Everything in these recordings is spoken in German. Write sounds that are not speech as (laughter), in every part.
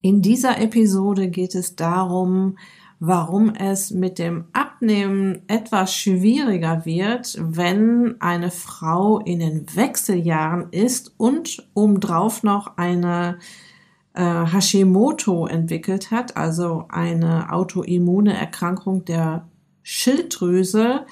In dieser Episode geht es darum, warum es mit dem Abnehmen etwas schwieriger wird, wenn eine Frau in den Wechseljahren ist und obendrauf noch eine äh, Hashimoto entwickelt hat, also eine autoimmune Erkrankung der Schilddrüse,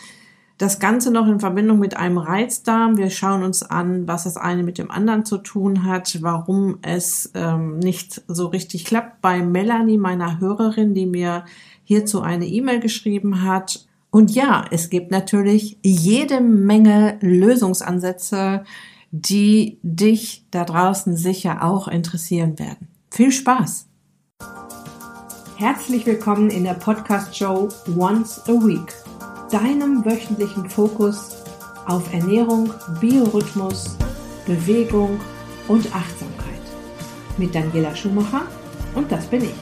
das Ganze noch in Verbindung mit einem Reizdarm. Wir schauen uns an, was das eine mit dem anderen zu tun hat, warum es ähm, nicht so richtig klappt bei Melanie, meiner Hörerin, die mir hierzu eine E-Mail geschrieben hat. Und ja, es gibt natürlich jede Menge Lösungsansätze, die dich da draußen sicher auch interessieren werden. Viel Spaß! Herzlich willkommen in der Podcast-Show Once a Week deinem wöchentlichen Fokus auf Ernährung, Biorhythmus, Bewegung und Achtsamkeit. Mit Daniela Schumacher und das bin ich.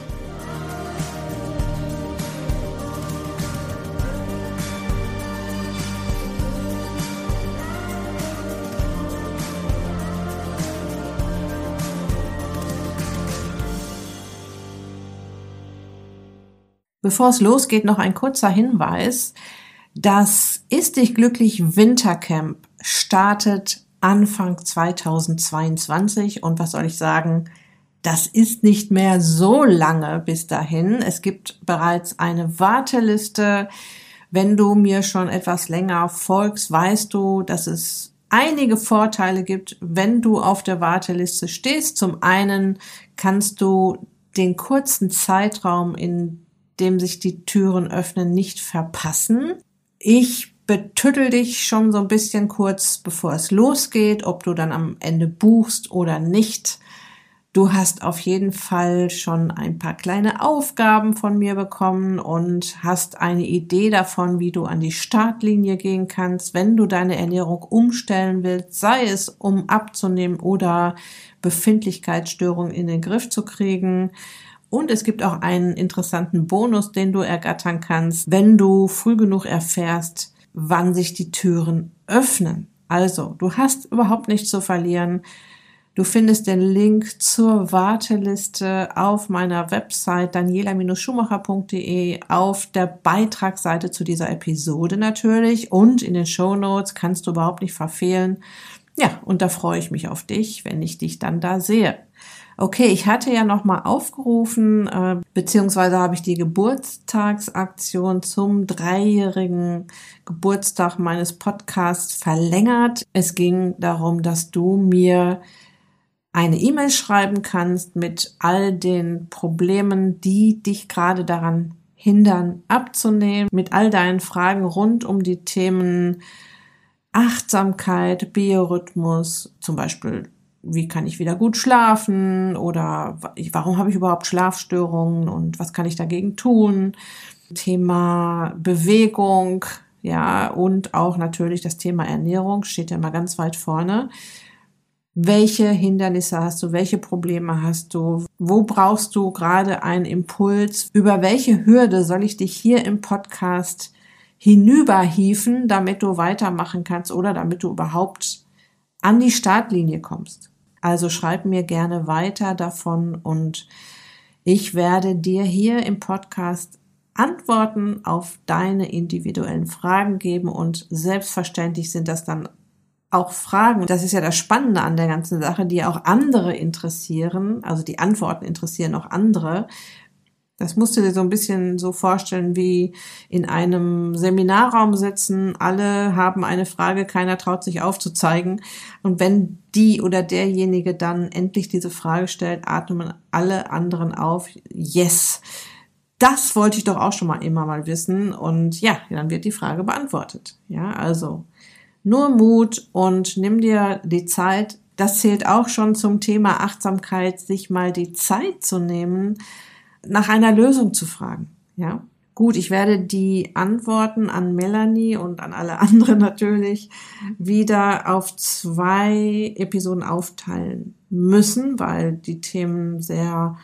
Bevor es losgeht, noch ein kurzer Hinweis. Das Ist dich glücklich Wintercamp startet Anfang 2022 und was soll ich sagen? Das ist nicht mehr so lange bis dahin. Es gibt bereits eine Warteliste. Wenn du mir schon etwas länger folgst, weißt du, dass es einige Vorteile gibt, wenn du auf der Warteliste stehst. Zum einen kannst du den kurzen Zeitraum, in dem sich die Türen öffnen, nicht verpassen. Ich betüttel dich schon so ein bisschen kurz, bevor es losgeht, ob du dann am Ende buchst oder nicht. Du hast auf jeden Fall schon ein paar kleine Aufgaben von mir bekommen und hast eine Idee davon, wie du an die Startlinie gehen kannst, wenn du deine Ernährung umstellen willst, sei es um abzunehmen oder Befindlichkeitsstörungen in den Griff zu kriegen. Und es gibt auch einen interessanten Bonus, den du ergattern kannst, wenn du früh genug erfährst, wann sich die Türen öffnen. Also, du hast überhaupt nichts zu verlieren. Du findest den Link zur Warteliste auf meiner Website daniela-schumacher.de auf der Beitragsseite zu dieser Episode natürlich und in den Show Notes kannst du überhaupt nicht verfehlen. Ja, und da freue ich mich auf dich, wenn ich dich dann da sehe. Okay, ich hatte ja noch mal aufgerufen, äh, beziehungsweise habe ich die Geburtstagsaktion zum dreijährigen Geburtstag meines Podcasts verlängert. Es ging darum, dass du mir eine E-Mail schreiben kannst mit all den Problemen, die dich gerade daran hindern, abzunehmen, mit all deinen Fragen rund um die Themen Achtsamkeit, Biorhythmus, zum Beispiel wie kann ich wieder gut schlafen oder warum habe ich überhaupt Schlafstörungen und was kann ich dagegen tun? Thema Bewegung, ja, und auch natürlich das Thema Ernährung steht ja immer ganz weit vorne. Welche Hindernisse hast du? Welche Probleme hast du? Wo brauchst du gerade einen Impuls? Über welche Hürde soll ich dich hier im Podcast hinüberhieven, damit du weitermachen kannst oder damit du überhaupt an die Startlinie kommst? Also schreib mir gerne weiter davon und ich werde dir hier im Podcast Antworten auf deine individuellen Fragen geben und selbstverständlich sind das dann auch Fragen, das ist ja das Spannende an der ganzen Sache, die auch andere interessieren, also die Antworten interessieren auch andere, das musst du dir so ein bisschen so vorstellen wie in einem Seminarraum sitzen, alle haben eine Frage, keiner traut sich aufzuzeigen. Und wenn die oder derjenige dann endlich diese Frage stellt, atmen alle anderen auf, yes. Das wollte ich doch auch schon mal immer mal wissen. Und ja, dann wird die Frage beantwortet. Ja, also nur Mut und nimm dir die Zeit. Das zählt auch schon zum Thema Achtsamkeit, sich mal die Zeit zu nehmen, nach einer Lösung zu fragen. Ja, gut, ich werde die Antworten an Melanie und an alle anderen (laughs) natürlich wieder auf zwei Episoden aufteilen müssen, weil die Themen sehr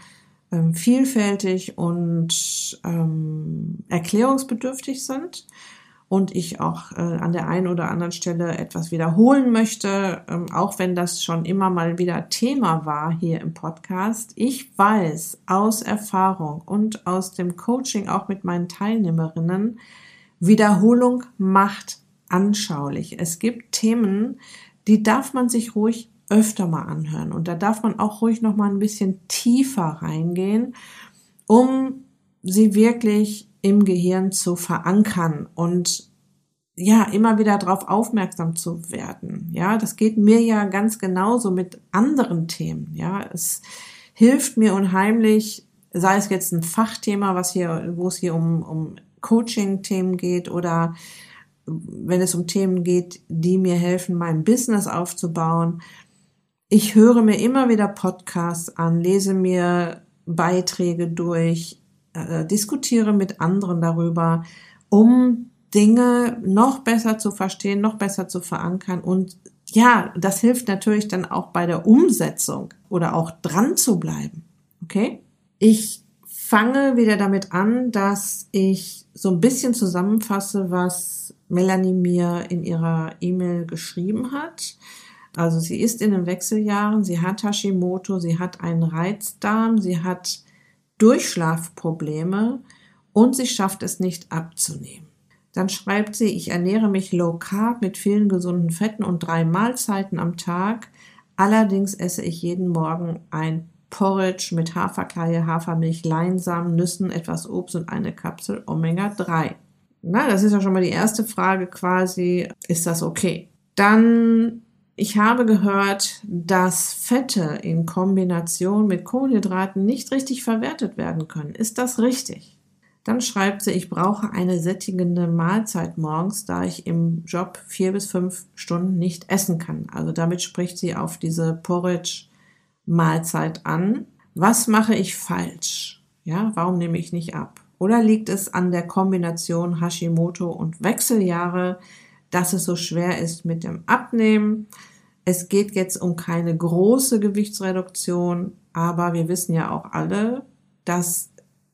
ähm, vielfältig und ähm, erklärungsbedürftig sind. Und ich auch äh, an der einen oder anderen Stelle etwas wiederholen möchte, ähm, auch wenn das schon immer mal wieder Thema war hier im Podcast. Ich weiß aus Erfahrung und aus dem Coaching auch mit meinen Teilnehmerinnen, Wiederholung macht anschaulich. Es gibt Themen, die darf man sich ruhig öfter mal anhören und da darf man auch ruhig noch mal ein bisschen tiefer reingehen, um sie wirklich im Gehirn zu verankern und ja, immer wieder darauf aufmerksam zu werden. Ja, das geht mir ja ganz genauso mit anderen Themen. Ja, es hilft mir unheimlich, sei es jetzt ein Fachthema, was hier, wo es hier um, um Coaching-Themen geht oder wenn es um Themen geht, die mir helfen, mein Business aufzubauen. Ich höre mir immer wieder Podcasts an, lese mir Beiträge durch, äh, diskutiere mit anderen darüber, um Dinge noch besser zu verstehen, noch besser zu verankern und ja, das hilft natürlich dann auch bei der Umsetzung oder auch dran zu bleiben. Okay? Ich fange wieder damit an, dass ich so ein bisschen zusammenfasse, was Melanie mir in ihrer E-Mail geschrieben hat. Also sie ist in den Wechseljahren, sie hat Hashimoto, sie hat einen Reizdarm, sie hat Durchschlafprobleme und sie schafft es nicht abzunehmen. Dann schreibt sie, ich ernähre mich low carb mit vielen gesunden Fetten und drei Mahlzeiten am Tag. Allerdings esse ich jeden Morgen ein Porridge mit Haferkleie, Hafermilch, Leinsamen, Nüssen, etwas Obst und eine Kapsel Omega 3. Na, das ist ja schon mal die erste Frage quasi, ist das okay? Dann ich habe gehört, dass Fette in Kombination mit Kohlenhydraten nicht richtig verwertet werden können. Ist das richtig? Dann schreibt sie, ich brauche eine sättigende Mahlzeit morgens, da ich im Job vier bis fünf Stunden nicht essen kann. Also damit spricht sie auf diese Porridge-Mahlzeit an. Was mache ich falsch? Ja, warum nehme ich nicht ab? Oder liegt es an der Kombination Hashimoto und Wechseljahre, dass es so schwer ist mit dem Abnehmen? Es geht jetzt um keine große Gewichtsreduktion, aber wir wissen ja auch alle, dass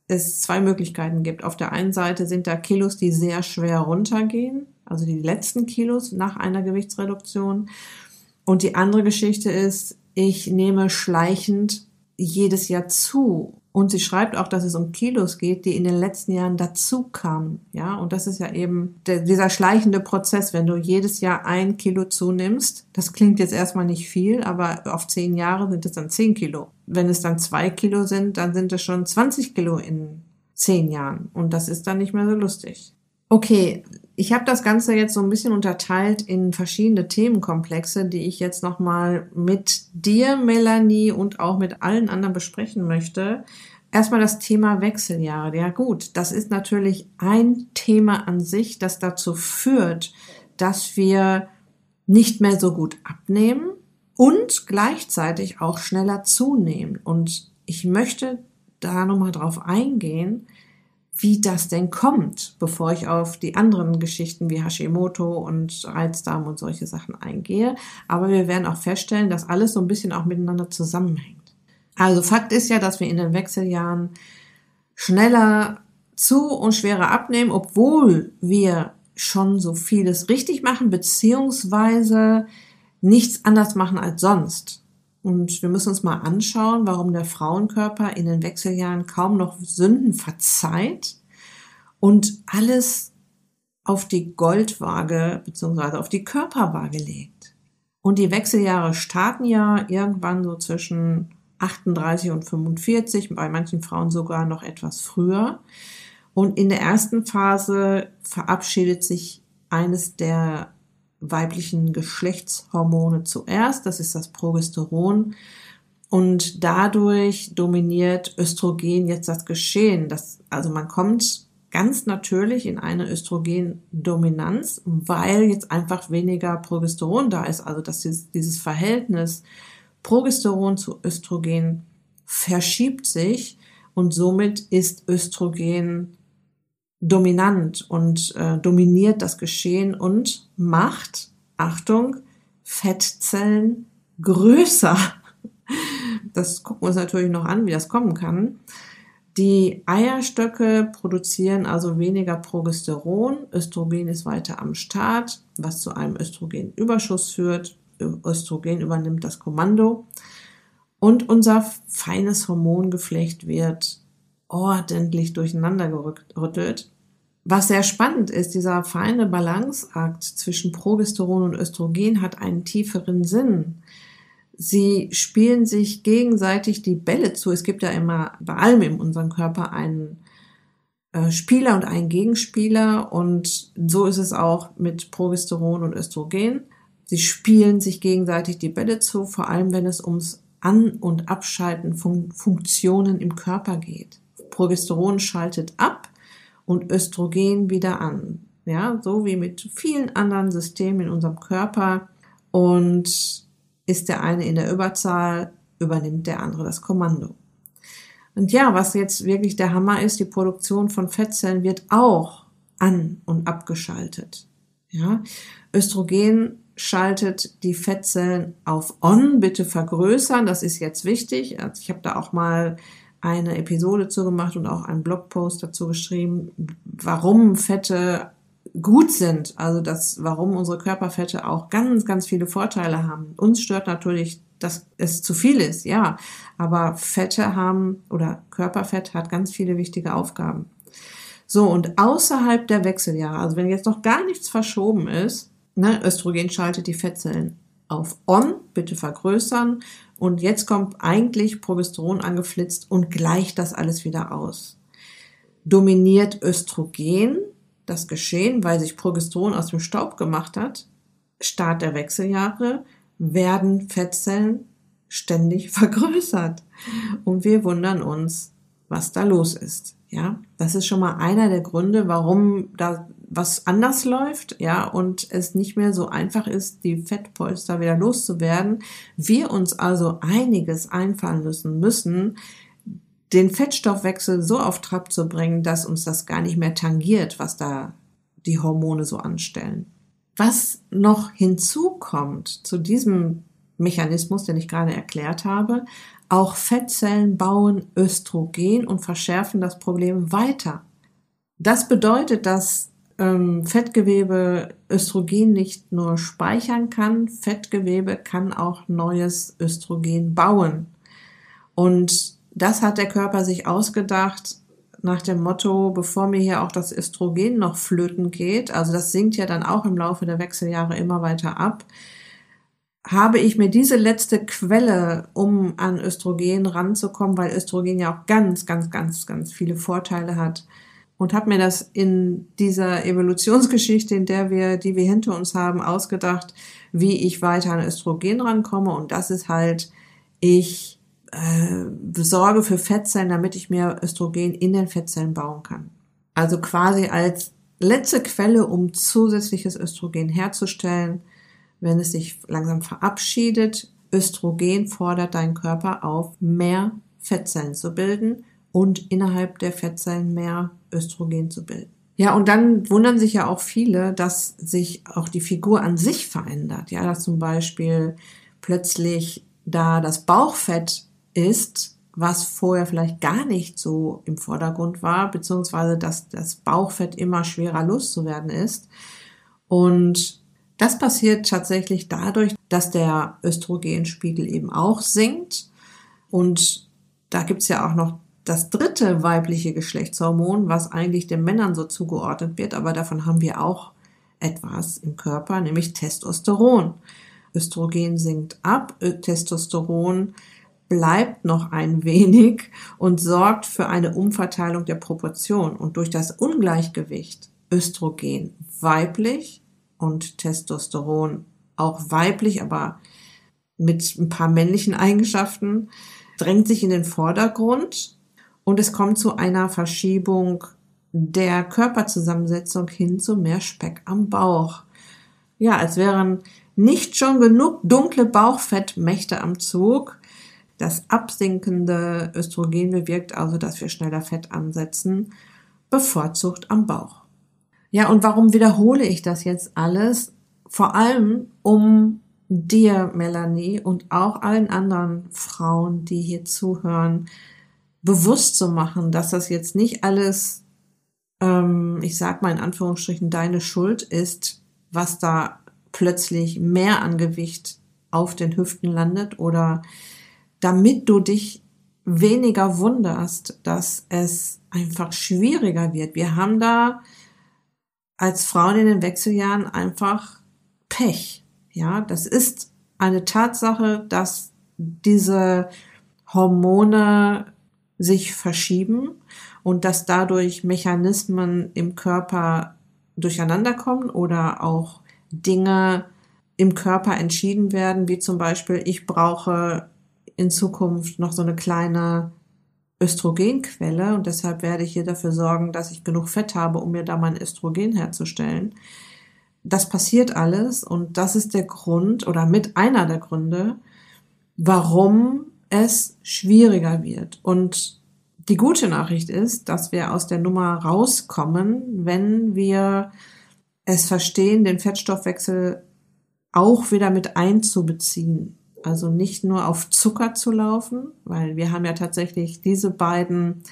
es zwei Möglichkeiten gibt. Auf der einen Seite sind da Kilos, die sehr schwer runtergehen, also die letzten Kilos nach einer Gewichtsreduktion. Und die andere Geschichte ist, ich nehme schleichend jedes Jahr zu und sie schreibt auch, dass es um Kilos geht, die in den letzten Jahren dazu kamen. Ja, und das ist ja eben der, dieser schleichende Prozess, wenn du jedes Jahr ein Kilo zunimmst. Das klingt jetzt erstmal nicht viel, aber auf zehn Jahre sind es dann zehn Kilo. Wenn es dann zwei Kilo sind, dann sind es schon 20 Kilo in zehn Jahren. Und das ist dann nicht mehr so lustig. Okay, ich habe das Ganze jetzt so ein bisschen unterteilt in verschiedene Themenkomplexe, die ich jetzt nochmal mit dir, Melanie, und auch mit allen anderen besprechen möchte. Erstmal das Thema Wechseljahre. Ja gut, das ist natürlich ein Thema an sich, das dazu führt, dass wir nicht mehr so gut abnehmen und gleichzeitig auch schneller zunehmen. Und ich möchte da nochmal drauf eingehen, wie das denn kommt, bevor ich auf die anderen Geschichten wie Hashimoto und Reizdarm und solche Sachen eingehe. Aber wir werden auch feststellen, dass alles so ein bisschen auch miteinander zusammenhängt. Also Fakt ist ja, dass wir in den Wechseljahren schneller zu und schwerer abnehmen, obwohl wir schon so vieles richtig machen, beziehungsweise nichts anders machen als sonst. Und wir müssen uns mal anschauen, warum der Frauenkörper in den Wechseljahren kaum noch Sünden verzeiht und alles auf die Goldwaage bzw. auf die Körperwaage legt. Und die Wechseljahre starten ja irgendwann so zwischen 38 und 45, bei manchen Frauen sogar noch etwas früher. Und in der ersten Phase verabschiedet sich eines der weiblichen Geschlechtshormone zuerst, das ist das Progesteron. Und dadurch dominiert Östrogen jetzt das Geschehen. Das, also man kommt ganz natürlich in eine Östrogendominanz, weil jetzt einfach weniger Progesteron da ist. Also dass dieses Verhältnis Progesteron zu Östrogen verschiebt sich und somit ist Östrogen dominant und äh, dominiert das Geschehen und macht, Achtung, Fettzellen größer. Das gucken wir uns natürlich noch an, wie das kommen kann. Die Eierstöcke produzieren also weniger Progesteron. Östrogen ist weiter am Start, was zu einem Östrogenüberschuss führt. Östrogen übernimmt das Kommando. Und unser feines Hormongeflecht wird ordentlich durcheinander gerüttelt. Was sehr spannend ist, dieser feine Balanceakt zwischen Progesteron und Östrogen hat einen tieferen Sinn. Sie spielen sich gegenseitig die Bälle zu. Es gibt ja immer bei allem in unserem Körper einen äh, Spieler und einen Gegenspieler und so ist es auch mit Progesteron und Östrogen. Sie spielen sich gegenseitig die Bälle zu, vor allem wenn es ums An- und Abschalten von Funktionen im Körper geht. Progesteron schaltet ab und Östrogen wieder an. Ja, so wie mit vielen anderen Systemen in unserem Körper. Und ist der eine in der Überzahl, übernimmt der andere das Kommando. Und ja, was jetzt wirklich der Hammer ist, die Produktion von Fettzellen wird auch an und abgeschaltet. Ja, Östrogen schaltet die Fettzellen auf On, bitte vergrößern, das ist jetzt wichtig. Also ich habe da auch mal eine Episode zu gemacht und auch einen Blogpost dazu geschrieben, warum Fette gut sind, also das, warum unsere Körperfette auch ganz, ganz viele Vorteile haben. Uns stört natürlich, dass es zu viel ist, ja, aber Fette haben oder Körperfett hat ganz viele wichtige Aufgaben. So, und außerhalb der Wechseljahre, also wenn jetzt noch gar nichts verschoben ist, ne, Östrogen schaltet die Fettzellen auf On, bitte vergrößern, und jetzt kommt eigentlich Progesteron angeflitzt und gleicht das alles wieder aus. Dominiert Östrogen, das Geschehen, weil sich Progesteron aus dem Staub gemacht hat, Start der Wechseljahre, werden Fettzellen ständig (laughs) vergrößert. Und wir wundern uns, was da los ist. Ja, das ist schon mal einer der Gründe, warum da was anders läuft, ja, und es nicht mehr so einfach ist, die Fettpolster wieder loszuwerden. Wir uns also einiges einfallen müssen, müssen, den Fettstoffwechsel so auf Trab zu bringen, dass uns das gar nicht mehr tangiert, was da die Hormone so anstellen. Was noch hinzukommt zu diesem Mechanismus, den ich gerade erklärt habe, auch Fettzellen bauen Östrogen und verschärfen das Problem weiter. Das bedeutet, dass ähm, Fettgewebe Östrogen nicht nur speichern kann, Fettgewebe kann auch neues Östrogen bauen. Und das hat der Körper sich ausgedacht nach dem Motto, bevor mir hier auch das Östrogen noch flöten geht, also das sinkt ja dann auch im Laufe der Wechseljahre immer weiter ab, habe ich mir diese letzte Quelle, um an Östrogen ranzukommen, weil Östrogen ja auch ganz, ganz, ganz, ganz viele Vorteile hat, und habe mir das in dieser Evolutionsgeschichte, in der wir, die wir hinter uns haben, ausgedacht, wie ich weiter an Östrogen rankomme. Und das ist halt, ich äh, sorge für Fettzellen, damit ich mehr Östrogen in den Fettzellen bauen kann. Also quasi als letzte Quelle, um zusätzliches Östrogen herzustellen, wenn es sich langsam verabschiedet. Östrogen fordert deinen Körper auf, mehr Fettzellen zu bilden und innerhalb der Fettzellen mehr Östrogen zu bilden. Ja, und dann wundern sich ja auch viele, dass sich auch die Figur an sich verändert. Ja, dass zum Beispiel plötzlich da das Bauchfett ist, was vorher vielleicht gar nicht so im Vordergrund war, beziehungsweise dass das Bauchfett immer schwerer loszuwerden ist. Und das passiert tatsächlich dadurch, dass der Östrogenspiegel eben auch sinkt. Und da gibt's ja auch noch das dritte weibliche Geschlechtshormon, was eigentlich den Männern so zugeordnet wird, aber davon haben wir auch etwas im Körper, nämlich Testosteron. Östrogen sinkt ab, Testosteron bleibt noch ein wenig und sorgt für eine Umverteilung der Proportion. Und durch das Ungleichgewicht Östrogen weiblich und Testosteron auch weiblich, aber mit ein paar männlichen Eigenschaften, drängt sich in den Vordergrund und es kommt zu einer Verschiebung der Körperzusammensetzung hin zu mehr Speck am Bauch. Ja, als wären nicht schon genug dunkle Bauchfettmächte am Zug, das absinkende Östrogen bewirkt also, dass wir schneller Fett ansetzen, bevorzugt am Bauch. Ja, und warum wiederhole ich das jetzt alles? Vor allem, um dir, Melanie, und auch allen anderen Frauen, die hier zuhören, bewusst zu machen, dass das jetzt nicht alles, ähm, ich sag mal in Anführungsstrichen, deine Schuld ist, was da plötzlich mehr an Gewicht auf den Hüften landet oder damit du dich weniger wunderst, dass es einfach schwieriger wird. Wir haben da als Frauen in den Wechseljahren einfach Pech. Ja, das ist eine Tatsache, dass diese Hormone sich verschieben und dass dadurch Mechanismen im Körper durcheinander kommen oder auch Dinge im Körper entschieden werden, wie zum Beispiel, ich brauche in Zukunft noch so eine kleine Östrogenquelle und deshalb werde ich hier dafür sorgen, dass ich genug Fett habe, um mir da mein Östrogen herzustellen. Das passiert alles und das ist der Grund oder mit einer der Gründe, warum es schwieriger wird. Und die gute Nachricht ist, dass wir aus der Nummer rauskommen, wenn wir es verstehen, den Fettstoffwechsel auch wieder mit einzubeziehen. Also nicht nur auf Zucker zu laufen, weil wir haben ja tatsächlich diese beiden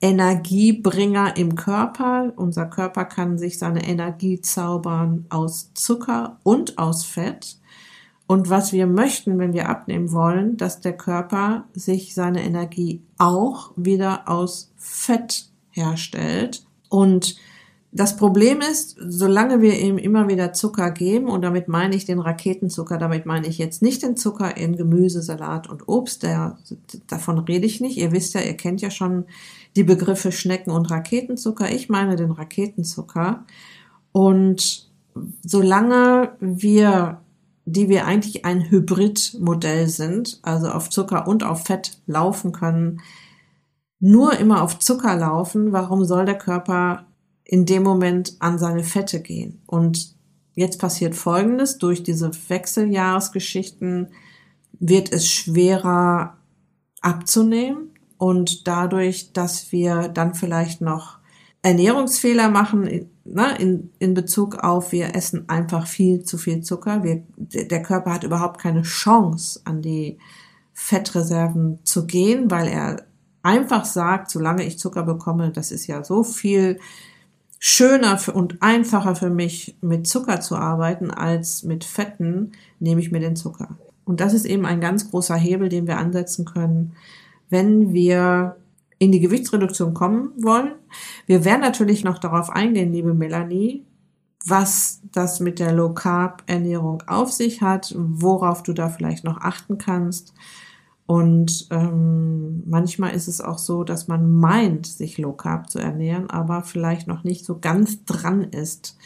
Energiebringer im Körper. Unser Körper kann sich seine Energie zaubern aus Zucker und aus Fett. Und was wir möchten, wenn wir abnehmen wollen, dass der Körper sich seine Energie auch wieder aus Fett herstellt. Und das Problem ist, solange wir ihm immer wieder Zucker geben, und damit meine ich den Raketenzucker, damit meine ich jetzt nicht den Zucker in Gemüse, Salat und Obst, der, davon rede ich nicht. Ihr wisst ja, ihr kennt ja schon die Begriffe Schnecken und Raketenzucker. Ich meine den Raketenzucker. Und solange wir, die wir eigentlich ein Hybridmodell sind, also auf Zucker und auf Fett laufen können, nur immer auf Zucker laufen, warum soll der Körper in dem Moment an seine Fette gehen. Und jetzt passiert Folgendes, durch diese Wechseljahresgeschichten wird es schwerer abzunehmen und dadurch, dass wir dann vielleicht noch Ernährungsfehler machen, ne, in, in Bezug auf, wir essen einfach viel zu viel Zucker. Wir, der Körper hat überhaupt keine Chance, an die Fettreserven zu gehen, weil er einfach sagt, solange ich Zucker bekomme, das ist ja so viel schöner und einfacher für mich, mit Zucker zu arbeiten als mit Fetten, nehme ich mir den Zucker. Und das ist eben ein ganz großer Hebel, den wir ansetzen können, wenn wir in die Gewichtsreduktion kommen wollen. Wir werden natürlich noch darauf eingehen, liebe Melanie, was das mit der Low Carb Ernährung auf sich hat, worauf du da vielleicht noch achten kannst und ähm, manchmal ist es auch so, dass man meint, sich Low Carb zu ernähren, aber vielleicht noch nicht so ganz dran ist.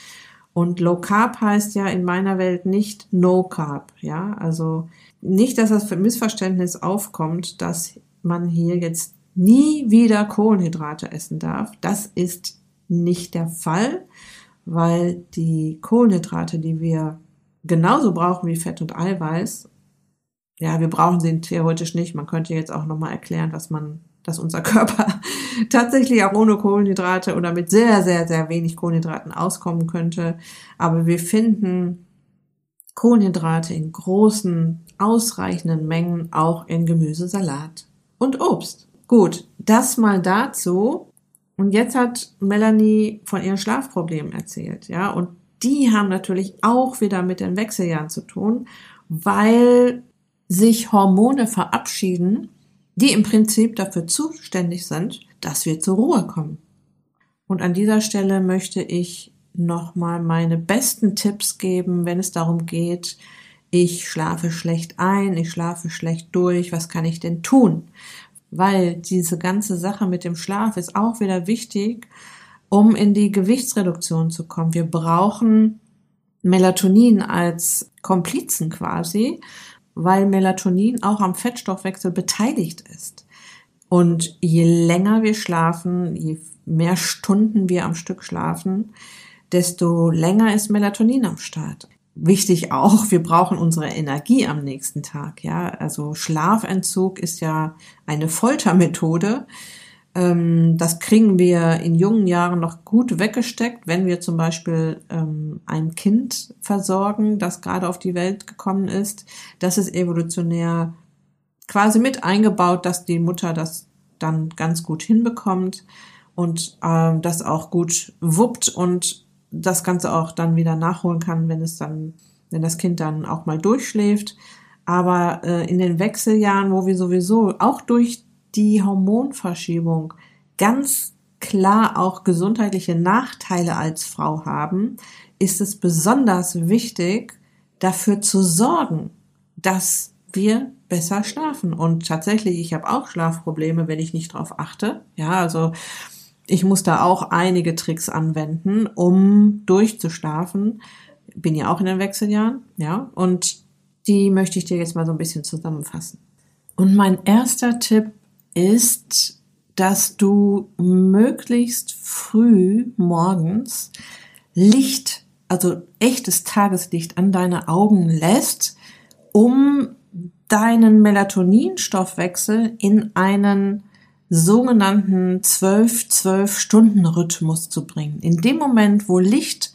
Und Low Carb heißt ja in meiner Welt nicht No Carb, ja, also nicht, dass das Missverständnis aufkommt, dass man hier jetzt nie wieder Kohlenhydrate essen darf. Das ist nicht der Fall, weil die Kohlenhydrate, die wir genauso brauchen wie Fett und Eiweiß ja, wir brauchen sie theoretisch nicht. Man könnte jetzt auch nochmal erklären, dass man, dass unser (laughs) Körper tatsächlich auch ohne Kohlenhydrate oder mit sehr, sehr, sehr wenig Kohlenhydraten auskommen könnte. Aber wir finden Kohlenhydrate in großen, ausreichenden Mengen auch in Gemüse, Salat und Obst. Gut, das mal dazu. Und jetzt hat Melanie von ihren Schlafproblemen erzählt, ja, und die haben natürlich auch wieder mit den Wechseljahren zu tun, weil sich Hormone verabschieden, die im Prinzip dafür zuständig sind, dass wir zur Ruhe kommen. Und an dieser Stelle möchte ich nochmal meine besten Tipps geben, wenn es darum geht, ich schlafe schlecht ein, ich schlafe schlecht durch, was kann ich denn tun? Weil diese ganze Sache mit dem Schlaf ist auch wieder wichtig, um in die Gewichtsreduktion zu kommen. Wir brauchen Melatonin als Komplizen quasi, weil Melatonin auch am Fettstoffwechsel beteiligt ist. Und je länger wir schlafen, je mehr Stunden wir am Stück schlafen, desto länger ist Melatonin am Start. Wichtig auch, wir brauchen unsere Energie am nächsten Tag, ja. Also Schlafentzug ist ja eine Foltermethode. Ähm, das kriegen wir in jungen Jahren noch gut weggesteckt, wenn wir zum Beispiel ähm, ein Kind versorgen, das gerade auf die Welt gekommen ist. Das ist evolutionär quasi mit eingebaut, dass die Mutter das dann ganz gut hinbekommt und ähm, das auch gut wuppt und das Ganze auch dann wieder nachholen kann, wenn es dann, wenn das Kind dann auch mal durchschläft. Aber äh, in den Wechseljahren, wo wir sowieso auch durch die Hormonverschiebung ganz klar auch gesundheitliche Nachteile als Frau haben, ist es besonders wichtig, dafür zu sorgen, dass wir besser schlafen. Und tatsächlich, ich habe auch Schlafprobleme, wenn ich nicht drauf achte. Ja, also ich muss da auch einige Tricks anwenden, um durchzuschlafen. Bin ja auch in den Wechseljahren, ja, und die möchte ich dir jetzt mal so ein bisschen zusammenfassen. Und mein erster Tipp ist, dass du möglichst früh morgens Licht, also echtes Tageslicht an deine Augen lässt, um deinen Melatoninstoffwechsel in einen sogenannten 12-12-Stunden-Rhythmus zu bringen. In dem Moment, wo Licht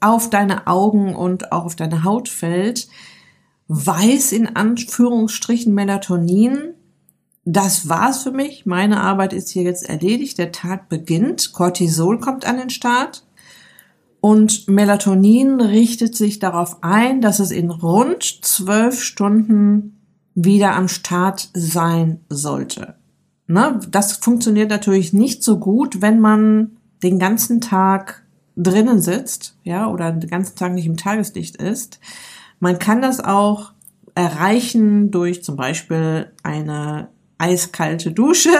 auf deine Augen und auch auf deine Haut fällt, weiß in Anführungsstrichen Melatonin, das war's für mich. Meine Arbeit ist hier jetzt erledigt. Der Tag beginnt. Cortisol kommt an den Start. Und Melatonin richtet sich darauf ein, dass es in rund zwölf Stunden wieder am Start sein sollte. Ne? Das funktioniert natürlich nicht so gut, wenn man den ganzen Tag drinnen sitzt, ja, oder den ganzen Tag nicht im Tageslicht ist. Man kann das auch erreichen durch zum Beispiel eine eiskalte Dusche.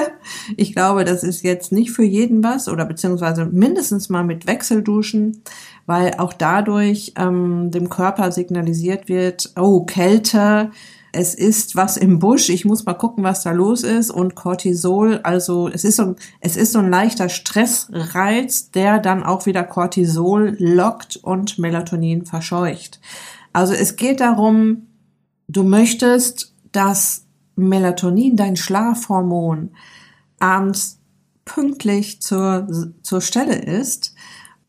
Ich glaube, das ist jetzt nicht für jeden was oder beziehungsweise mindestens mal mit Wechselduschen, weil auch dadurch ähm, dem Körper signalisiert wird, oh, Kälte, es ist was im Busch, ich muss mal gucken, was da los ist und Cortisol, also es ist so, es ist so ein leichter Stressreiz, der dann auch wieder Cortisol lockt und Melatonin verscheucht. Also es geht darum, du möchtest, dass Melatonin, dein Schlafhormon, abends pünktlich zur, zur Stelle ist.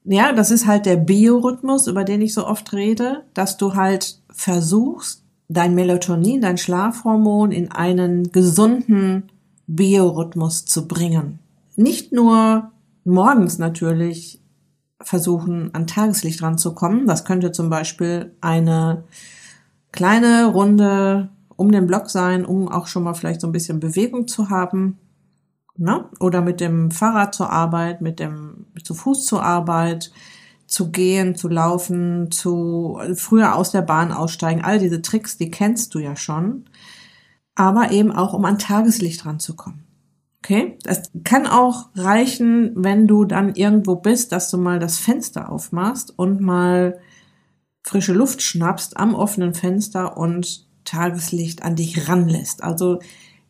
Ja, das ist halt der Biorhythmus, über den ich so oft rede, dass du halt versuchst, dein Melatonin, dein Schlafhormon in einen gesunden Biorhythmus zu bringen. Nicht nur morgens natürlich versuchen, an Tageslicht ranzukommen. Das könnte zum Beispiel eine kleine Runde um den Block sein, um auch schon mal vielleicht so ein bisschen Bewegung zu haben. Ne? Oder mit dem Fahrrad zur Arbeit, mit dem zu Fuß zur Arbeit, zu gehen, zu laufen, zu früher aus der Bahn aussteigen. All diese Tricks, die kennst du ja schon. Aber eben auch, um an Tageslicht ranzukommen. Okay? Das kann auch reichen, wenn du dann irgendwo bist, dass du mal das Fenster aufmachst und mal frische Luft schnappst am offenen Fenster und Tageslicht an dich ranlässt. Also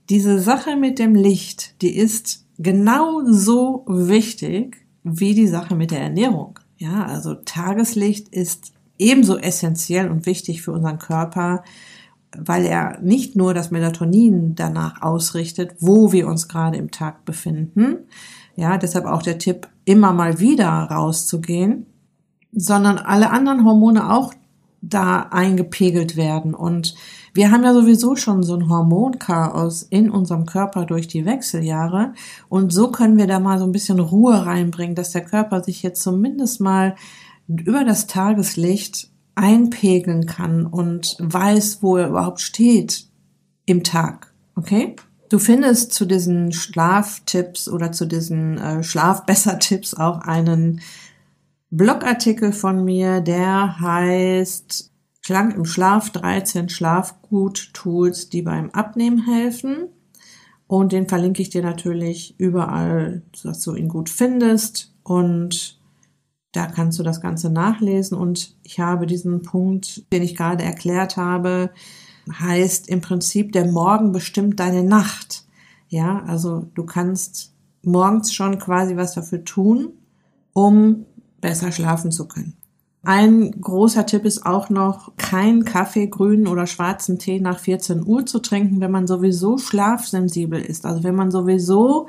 diese Sache mit dem Licht, die ist genauso wichtig wie die Sache mit der Ernährung. Ja, also Tageslicht ist ebenso essentiell und wichtig für unseren Körper, weil er nicht nur das Melatonin danach ausrichtet, wo wir uns gerade im Tag befinden. Ja, deshalb auch der Tipp, immer mal wieder rauszugehen, sondern alle anderen Hormone auch da eingepegelt werden. Und wir haben ja sowieso schon so ein Hormonchaos in unserem Körper durch die Wechseljahre. Und so können wir da mal so ein bisschen Ruhe reinbringen, dass der Körper sich jetzt zumindest mal über das Tageslicht einpegeln kann und weiß, wo er überhaupt steht im Tag. Okay? Du findest zu diesen Schlaftipps oder zu diesen äh, Schlafbesser-Tipps auch einen Blogartikel von mir, der heißt Schlank im Schlaf 13 Schlafgut-Tools, die beim Abnehmen helfen. Und den verlinke ich dir natürlich überall, dass du ihn gut findest. Und da kannst du das Ganze nachlesen. Und ich habe diesen Punkt, den ich gerade erklärt habe, heißt im Prinzip, der Morgen bestimmt deine Nacht. Ja, also du kannst morgens schon quasi was dafür tun, um besser schlafen zu können. Ein großer Tipp ist auch noch, kein Kaffee, grünen oder schwarzen Tee nach 14 Uhr zu trinken, wenn man sowieso schlafsensibel ist. Also wenn man sowieso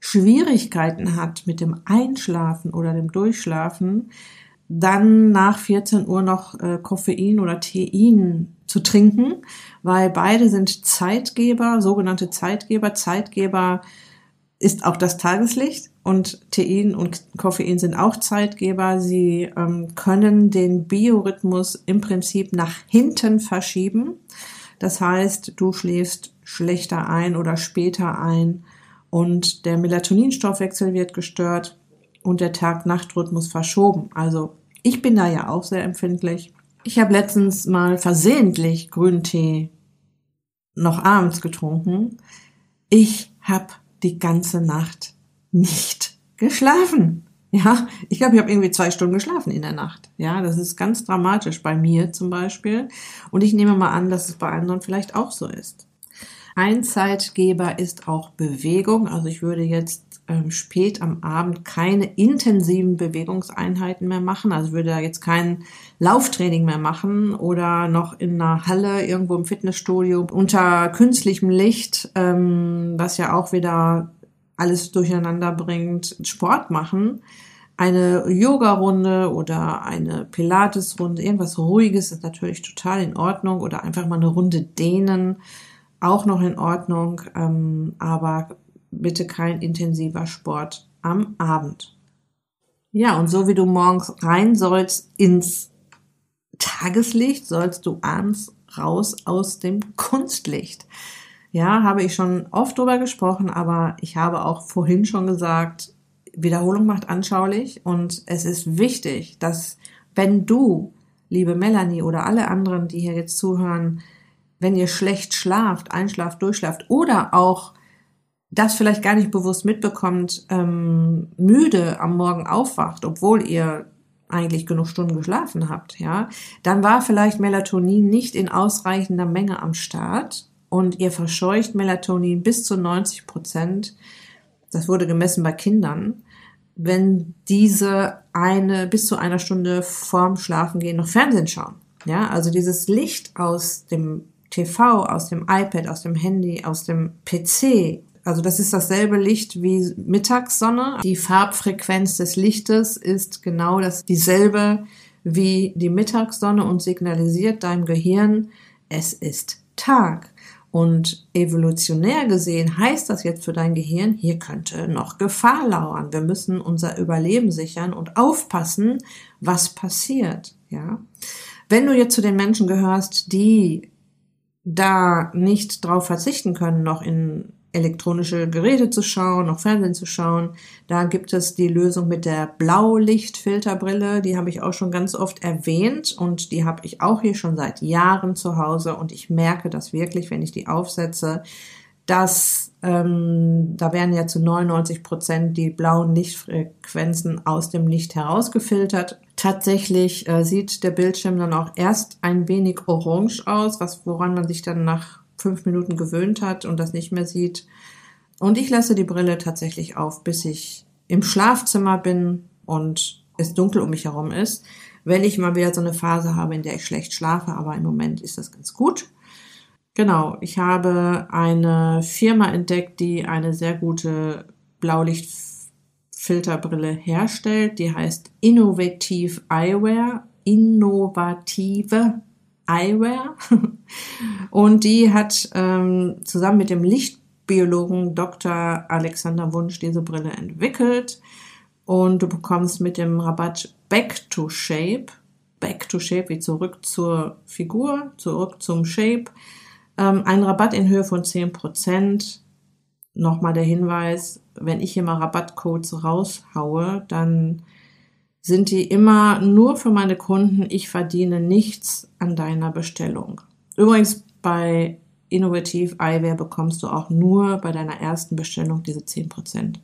Schwierigkeiten hat mit dem Einschlafen oder dem Durchschlafen, dann nach 14 Uhr noch äh, Koffein oder Tein zu trinken, weil beide sind Zeitgeber, sogenannte Zeitgeber. Zeitgeber ist auch das Tageslicht und Tein und Koffein sind auch Zeitgeber. Sie ähm, können den Biorhythmus im Prinzip nach hinten verschieben. Das heißt, du schläfst schlechter ein oder später ein und der Melatoninstoffwechsel wird gestört und der Tag-Nacht-Rhythmus verschoben. Also ich bin da ja auch sehr empfindlich. Ich habe letztens mal versehentlich Grüntee noch abends getrunken. Ich habe die ganze Nacht nicht geschlafen. Ja, ich glaube, ich habe irgendwie zwei Stunden geschlafen in der Nacht. Ja, das ist ganz dramatisch bei mir zum Beispiel. Und ich nehme mal an, dass es bei anderen vielleicht auch so ist. Ein Zeitgeber ist auch Bewegung. Also ich würde jetzt ähm, spät am Abend keine intensiven Bewegungseinheiten mehr machen. Also würde da jetzt kein Lauftraining mehr machen oder noch in einer Halle irgendwo im Fitnessstudio unter künstlichem Licht, ähm, was ja auch wieder alles durcheinander bringt, Sport machen. Eine Yoga-Runde oder eine Pilates-Runde, irgendwas Ruhiges ist natürlich total in Ordnung oder einfach mal eine Runde dehnen auch noch in Ordnung, ähm, aber bitte kein intensiver Sport am Abend. Ja, und so wie du morgens rein sollst ins Tageslicht, sollst du abends raus aus dem Kunstlicht. Ja, habe ich schon oft drüber gesprochen, aber ich habe auch vorhin schon gesagt, Wiederholung macht anschaulich und es ist wichtig, dass wenn du, liebe Melanie oder alle anderen, die hier jetzt zuhören, wenn ihr schlecht schlaft, einschlaft, durchschlaft oder auch das vielleicht gar nicht bewusst mitbekommt, ähm, müde am Morgen aufwacht, obwohl ihr eigentlich genug Stunden geschlafen habt, ja, dann war vielleicht Melatonin nicht in ausreichender Menge am Start und ihr verscheucht Melatonin bis zu 90 Prozent. Das wurde gemessen bei Kindern, wenn diese eine bis zu einer Stunde vorm Schlafengehen noch Fernsehen schauen. Ja, also dieses Licht aus dem TV, aus dem iPad, aus dem Handy, aus dem PC. Also das ist dasselbe Licht wie Mittagssonne. Die Farbfrequenz des Lichtes ist genau das dieselbe wie die Mittagssonne und signalisiert deinem Gehirn, es ist Tag. Und evolutionär gesehen heißt das jetzt für dein Gehirn, hier könnte noch Gefahr lauern. Wir müssen unser Überleben sichern und aufpassen, was passiert, ja. Wenn du jetzt zu den Menschen gehörst, die da nicht drauf verzichten können, noch in elektronische Geräte zu schauen, noch Fernsehen zu schauen. Da gibt es die Lösung mit der Blaulichtfilterbrille, die habe ich auch schon ganz oft erwähnt und die habe ich auch hier schon seit Jahren zu Hause und ich merke das wirklich, wenn ich die aufsetze, dass ähm, da werden ja zu 99 Prozent die blauen Lichtfrequenzen aus dem Licht herausgefiltert. Tatsächlich äh, sieht der Bildschirm dann auch erst ein wenig orange aus, was woran man sich dann nach fünf Minuten gewöhnt hat und das nicht mehr sieht. Und ich lasse die Brille tatsächlich auf, bis ich im Schlafzimmer bin und es dunkel um mich herum ist. Wenn ich mal wieder so eine Phase habe, in der ich schlecht schlafe, aber im Moment ist das ganz gut. Genau, ich habe eine Firma entdeckt, die eine sehr gute Blaulichtfilterbrille herstellt. Die heißt Innovative Eyewear. Innovative Eyewear. (laughs) Und die hat ähm, zusammen mit dem Lichtbiologen Dr. Alexander Wunsch diese Brille entwickelt. Und du bekommst mit dem Rabatt Back to Shape, Back to Shape wie zurück zur Figur, zurück zum Shape, ähm, ein Rabatt in Höhe von 10%. Nochmal der Hinweis, wenn ich hier mal Rabattcodes raushaue, dann sind die immer nur für meine Kunden. Ich verdiene nichts an deiner Bestellung. Übrigens bei Innovativ Eyewear bekommst du auch nur bei deiner ersten Bestellung diese 10%.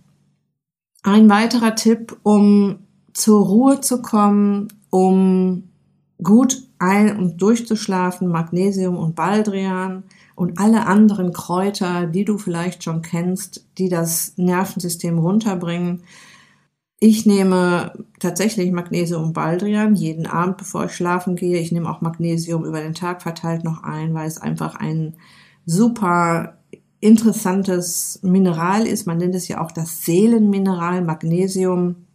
Ein weiterer Tipp, um zur Ruhe zu kommen, um gut ein- und durchzuschlafen, Magnesium und Baldrian und alle anderen Kräuter, die du vielleicht schon kennst, die das Nervensystem runterbringen. Ich nehme tatsächlich Magnesium und Baldrian jeden Abend, bevor ich schlafen gehe. Ich nehme auch Magnesium über den Tag verteilt noch ein, weil es einfach ein super interessantes Mineral ist. Man nennt es ja auch das Seelenmineral. Magnesium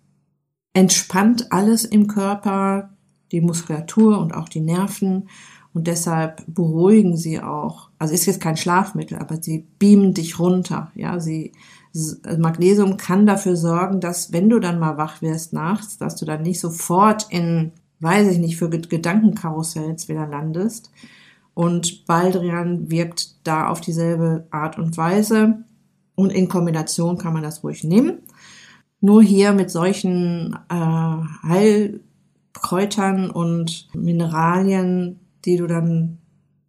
entspannt alles im Körper, die Muskulatur und auch die Nerven. Und deshalb beruhigen sie auch. Also ist jetzt kein Schlafmittel, aber sie beamen dich runter. Ja, sie, Magnesium kann dafür sorgen, dass wenn du dann mal wach wirst nachts, dass du dann nicht sofort in, weiß ich nicht, für Gedankenkarussells wieder landest. Und Baldrian wirkt da auf dieselbe Art und Weise. Und in Kombination kann man das ruhig nehmen. Nur hier mit solchen äh, Heilkräutern und Mineralien, die du dann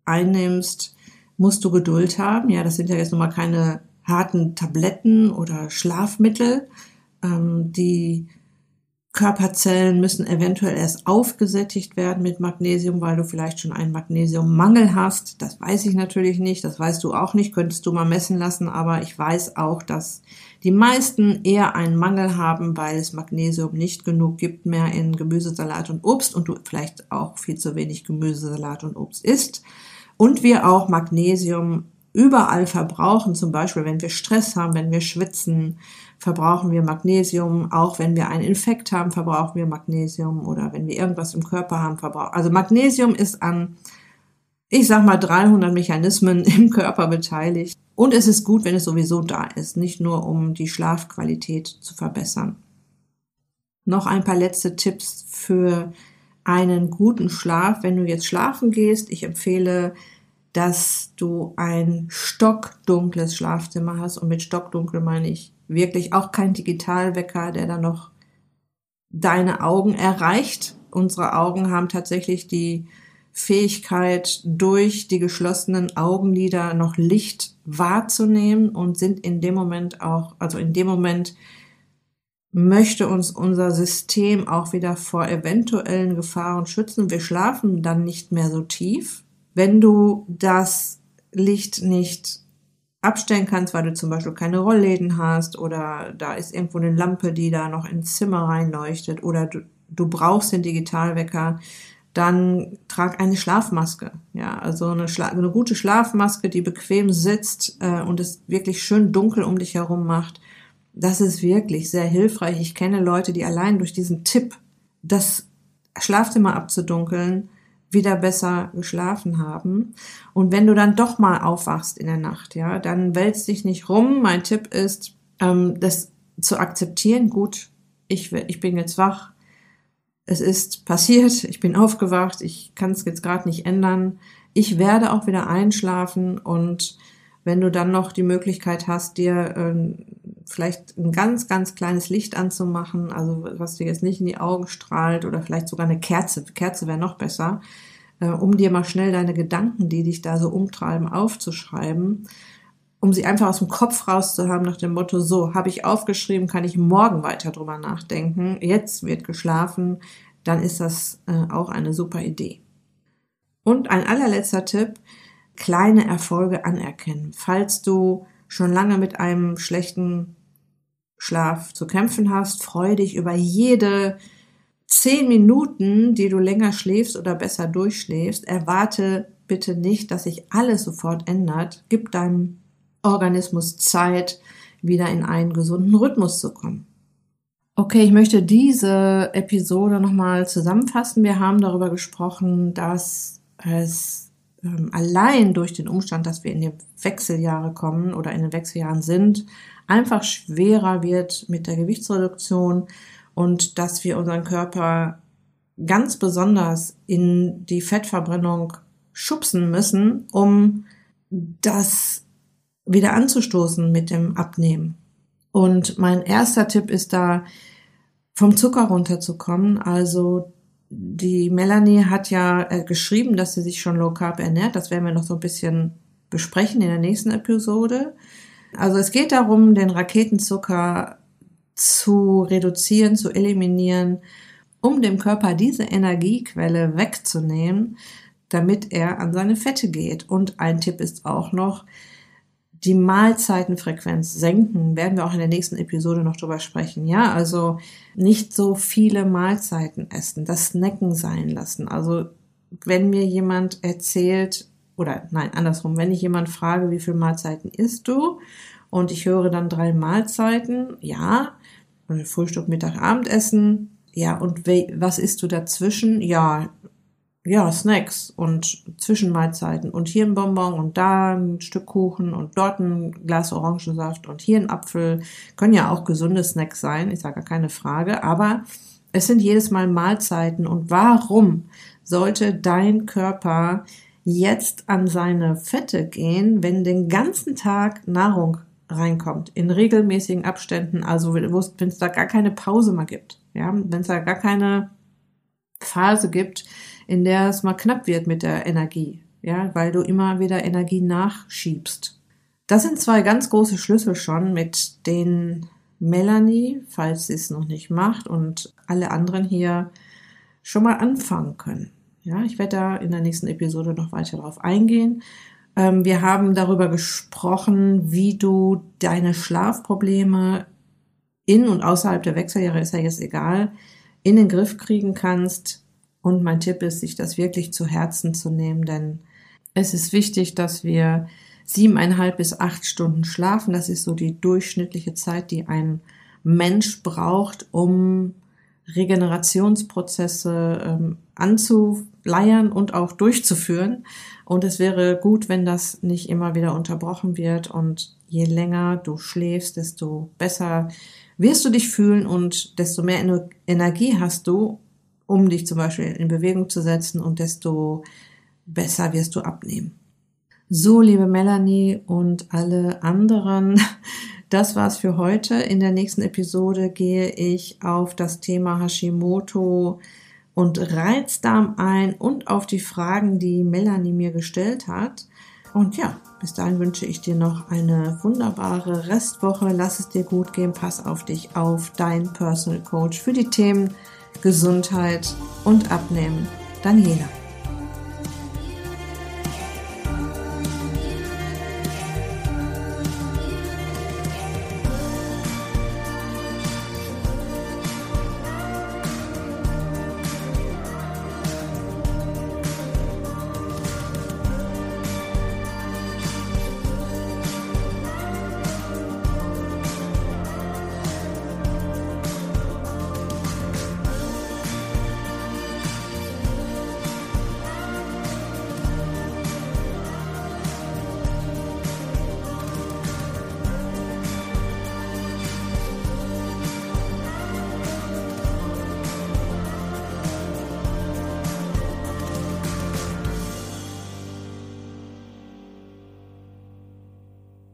einnimmst, musst du Geduld haben. Ja, das sind ja jetzt nun mal keine harten Tabletten oder Schlafmittel. Ähm, die Körperzellen müssen eventuell erst aufgesättigt werden mit Magnesium, weil du vielleicht schon einen Magnesiummangel hast. Das weiß ich natürlich nicht, das weißt du auch nicht, könntest du mal messen lassen, aber ich weiß auch, dass die meisten eher einen Mangel haben, weil es Magnesium nicht genug gibt mehr in Gemüsesalat und Obst und du vielleicht auch viel zu wenig Gemüsesalat und Obst isst. Und wir auch Magnesium überall verbrauchen, zum Beispiel wenn wir Stress haben, wenn wir schwitzen, verbrauchen wir Magnesium, auch wenn wir einen Infekt haben, verbrauchen wir Magnesium oder wenn wir irgendwas im Körper haben, verbrauchen. Also Magnesium ist an, ich sag mal, 300 Mechanismen (laughs) im Körper beteiligt. Und es ist gut, wenn es sowieso da ist, nicht nur um die Schlafqualität zu verbessern. Noch ein paar letzte Tipps für einen guten Schlaf. Wenn du jetzt schlafen gehst, ich empfehle, dass du ein stockdunkles Schlafzimmer hast. Und mit stockdunkel meine ich wirklich auch kein Digitalwecker, der dann noch deine Augen erreicht. Unsere Augen haben tatsächlich die Fähigkeit, durch die geschlossenen Augenlider noch Licht wahrzunehmen und sind in dem Moment auch, also in dem Moment möchte uns unser System auch wieder vor eventuellen Gefahren schützen. Wir schlafen dann nicht mehr so tief. Wenn du das Licht nicht abstellen kannst, weil du zum Beispiel keine Rollläden hast oder da ist irgendwo eine Lampe, die da noch ins Zimmer reinleuchtet oder du, du brauchst den Digitalwecker, dann trag eine Schlafmaske. Ja, also eine, Schla eine gute Schlafmaske, die bequem sitzt äh, und es wirklich schön dunkel um dich herum macht. Das ist wirklich sehr hilfreich. Ich kenne Leute, die allein durch diesen Tipp, das Schlafzimmer abzudunkeln, wieder besser geschlafen haben. Und wenn du dann doch mal aufwachst in der Nacht, ja, dann wälz dich nicht rum. Mein Tipp ist, ähm, das zu akzeptieren. Gut, ich, ich bin jetzt wach es ist passiert, ich bin aufgewacht, ich kann es jetzt gerade nicht ändern. Ich werde auch wieder einschlafen und wenn du dann noch die Möglichkeit hast, dir äh, vielleicht ein ganz, ganz kleines Licht anzumachen, also was dir jetzt nicht in die Augen strahlt oder vielleicht sogar eine Kerze, Kerze wäre noch besser, äh, um dir mal schnell deine Gedanken, die dich da so umtreiben, aufzuschreiben, um sie einfach aus dem Kopf rauszuhaben nach dem Motto, so, habe ich aufgeschrieben, kann ich morgen weiter drüber nachdenken, jetzt wird geschlafen, dann ist das äh, auch eine super Idee. Und ein allerletzter Tipp, kleine Erfolge anerkennen. Falls du schon lange mit einem schlechten Schlaf zu kämpfen hast, freu dich über jede zehn Minuten, die du länger schläfst oder besser durchschläfst. Erwarte bitte nicht, dass sich alles sofort ändert. Gib deinem Organismus Zeit, wieder in einen gesunden Rhythmus zu kommen. Okay, ich möchte diese Episode nochmal zusammenfassen. Wir haben darüber gesprochen, dass es ähm, allein durch den Umstand, dass wir in die Wechseljahre kommen oder in den Wechseljahren sind, einfach schwerer wird mit der Gewichtsreduktion und dass wir unseren Körper ganz besonders in die Fettverbrennung schubsen müssen, um das wieder anzustoßen mit dem Abnehmen. Und mein erster Tipp ist da, vom Zucker runterzukommen. Also die Melanie hat ja äh, geschrieben, dass sie sich schon low carb ernährt. Das werden wir noch so ein bisschen besprechen in der nächsten Episode. Also es geht darum, den Raketenzucker zu reduzieren, zu eliminieren, um dem Körper diese Energiequelle wegzunehmen, damit er an seine Fette geht. Und ein Tipp ist auch noch, die Mahlzeitenfrequenz senken, werden wir auch in der nächsten Episode noch drüber sprechen. Ja, also nicht so viele Mahlzeiten essen, das Snacken sein lassen. Also wenn mir jemand erzählt, oder nein, andersrum, wenn ich jemand frage, wie viele Mahlzeiten isst du? Und ich höre dann drei Mahlzeiten, ja, Frühstück, Mittag, Abendessen, ja, und was isst du dazwischen? Ja, ja, Snacks und Zwischenmahlzeiten und hier ein Bonbon und da ein Stück Kuchen und dort ein Glas Orangensaft und hier ein Apfel. Können ja auch gesunde Snacks sein, ich sage gar keine Frage, aber es sind jedes Mal Mahlzeiten und warum sollte dein Körper jetzt an seine Fette gehen, wenn den ganzen Tag Nahrung reinkommt, in regelmäßigen Abständen, also wenn es da gar keine Pause mehr gibt, ja, wenn es da gar keine Phase gibt, in der es mal knapp wird mit der Energie, ja, weil du immer wieder Energie nachschiebst. Das sind zwei ganz große Schlüssel schon, mit denen Melanie, falls sie es noch nicht macht, und alle anderen hier schon mal anfangen können. Ja, ich werde da in der nächsten Episode noch weiter darauf eingehen. Ähm, wir haben darüber gesprochen, wie du deine Schlafprobleme in und außerhalb der Wechseljahre, ist ja jetzt egal, in den Griff kriegen kannst. Und mein Tipp ist, sich das wirklich zu Herzen zu nehmen, denn es ist wichtig, dass wir siebeneinhalb bis acht Stunden schlafen. Das ist so die durchschnittliche Zeit, die ein Mensch braucht, um Regenerationsprozesse ähm, anzuleiern und auch durchzuführen. Und es wäre gut, wenn das nicht immer wieder unterbrochen wird. Und je länger du schläfst, desto besser wirst du dich fühlen und desto mehr Energie hast du, um dich zum Beispiel in Bewegung zu setzen und desto besser wirst du abnehmen. So, liebe Melanie und alle anderen, (laughs) das war's für heute. In der nächsten Episode gehe ich auf das Thema Hashimoto und Reizdarm ein und auf die Fragen, die Melanie mir gestellt hat. Und ja, bis dahin wünsche ich dir noch eine wunderbare Restwoche. Lass es dir gut gehen. Pass auf dich auf. Dein Personal Coach für die Themen Gesundheit und Abnehmen. Daniela.